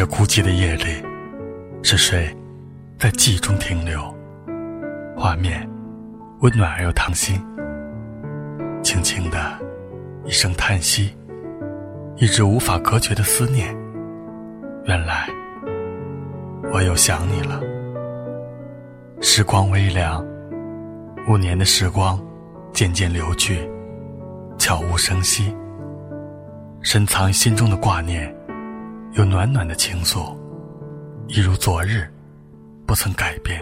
这孤寂的夜里，是谁在记忆中停留？画面温暖而又烫心。轻轻的一声叹息，一直无法隔绝的思念。原来我又想你了。时光微凉，五年的时光渐渐流去，悄无声息。深藏心中的挂念。有暖暖的情愫，一如昨日，不曾改变。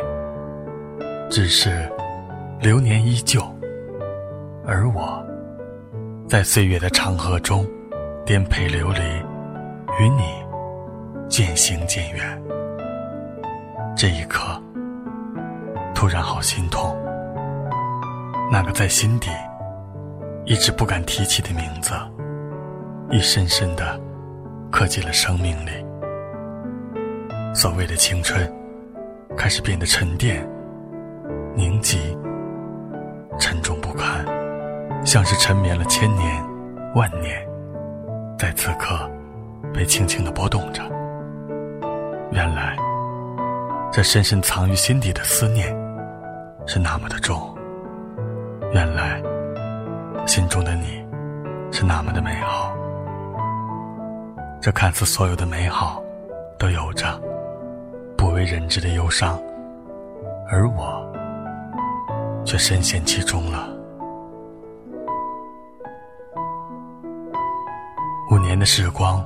只是流年依旧，而我，在岁月的长河中颠沛流离，与你渐行渐远。这一刻，突然好心痛。那个在心底一直不敢提起的名字，已深深的。刻进了生命里。所谓的青春，开始变得沉淀、凝集、沉重不堪，像是沉眠了千年、万年，在此刻被轻轻的拨动着。原来，这深深藏于心底的思念，是那么的重。原来，心中的你，是那么的美好。这看似所有的美好，都有着不为人知的忧伤，而我却深陷其中了。五年的时光，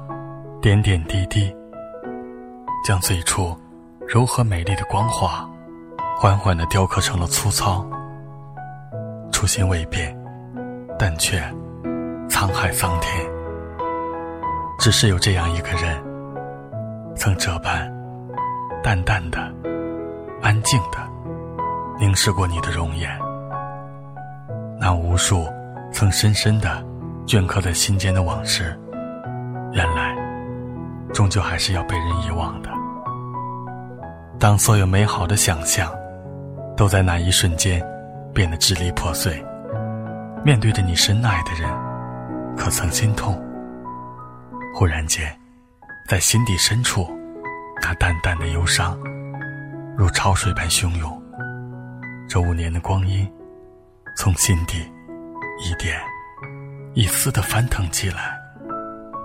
点点滴滴，将最初柔和美丽的光华，缓缓的雕刻成了粗糙。初心未变，但却沧海桑田。只是有这样一个人，曾这般淡淡的、安静的凝视过你的容颜。那无数曾深深的镌刻在心间的往事，原来终究还是要被人遗忘的。当所有美好的想象都在那一瞬间变得支离破碎，面对着你深爱的人，可曾心痛？忽然间，在心底深处，那淡淡的忧伤，如潮水般汹涌。这五年的光阴，从心底一点一丝的翻腾起来，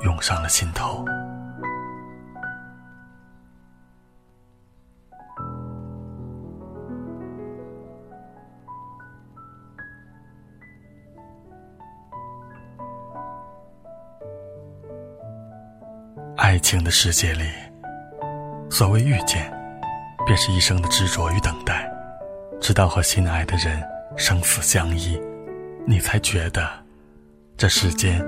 涌上了心头。爱情的世界里，所谓遇见，便是一生的执着与等待，直到和心爱的人生死相依，你才觉得，这世间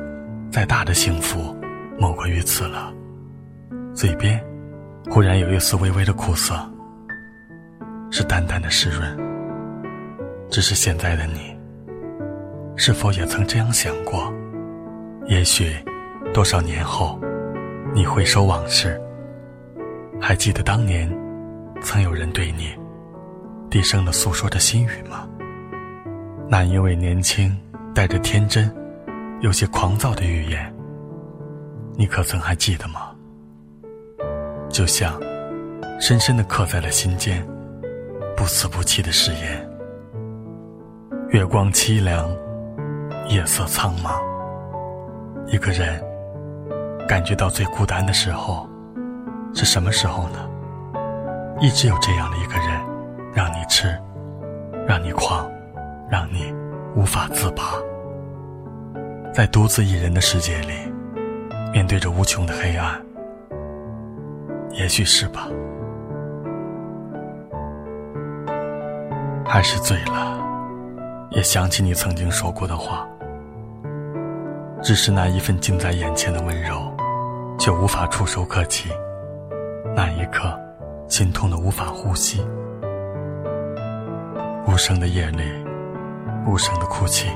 再大的幸福，莫过于此了。嘴边忽然有一丝微微的苦涩，是淡淡的湿润。只是现在的你，是否也曾这样想过？也许，多少年后。你回首往事，还记得当年曾有人对你低声的诉说着心语吗？那因为年轻带着天真，有些狂躁的语言，你可曾还记得吗？就像深深的刻在了心间，不死不弃的誓言。月光凄凉，夜色苍茫，一个人。感觉到最孤单的时候，是什么时候呢？一直有这样的一个人，让你吃，让你狂，让你无法自拔。在独自一人的世界里，面对着无穷的黑暗，也许是吧，还是醉了，也想起你曾经说过的话，只是那一份近在眼前的温柔。却无法触手可及，那一刻，心痛的无法呼吸。无声的夜里，无声的哭泣，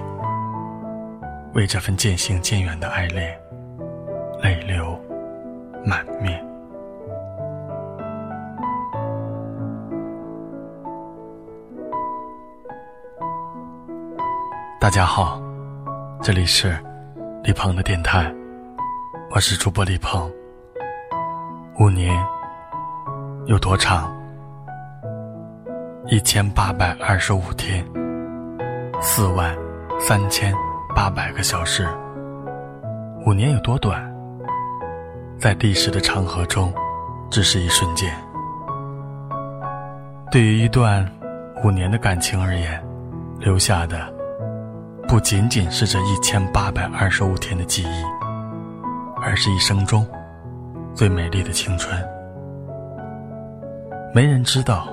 为这份渐行渐远的爱恋，泪流满面。大家好，这里是李鹏的电台。我是主播李鹏，五年有多长？一千八百二十五天，四万三千八百个小时。五年有多短？在历史的长河中，只是一瞬间。对于一段五年的感情而言，留下的不仅仅是这一千八百二十五天的记忆，而是一生中最美丽的青春。没人知道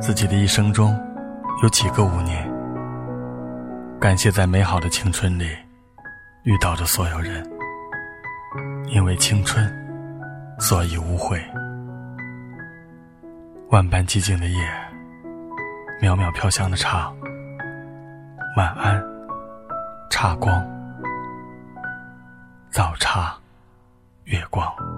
自己的一生中有几个五年。感谢在美好的青春里遇到的所有人，因为青春，所以无悔。万般寂静的夜，渺渺飘香的茶，晚安，茶光，早茶，月光。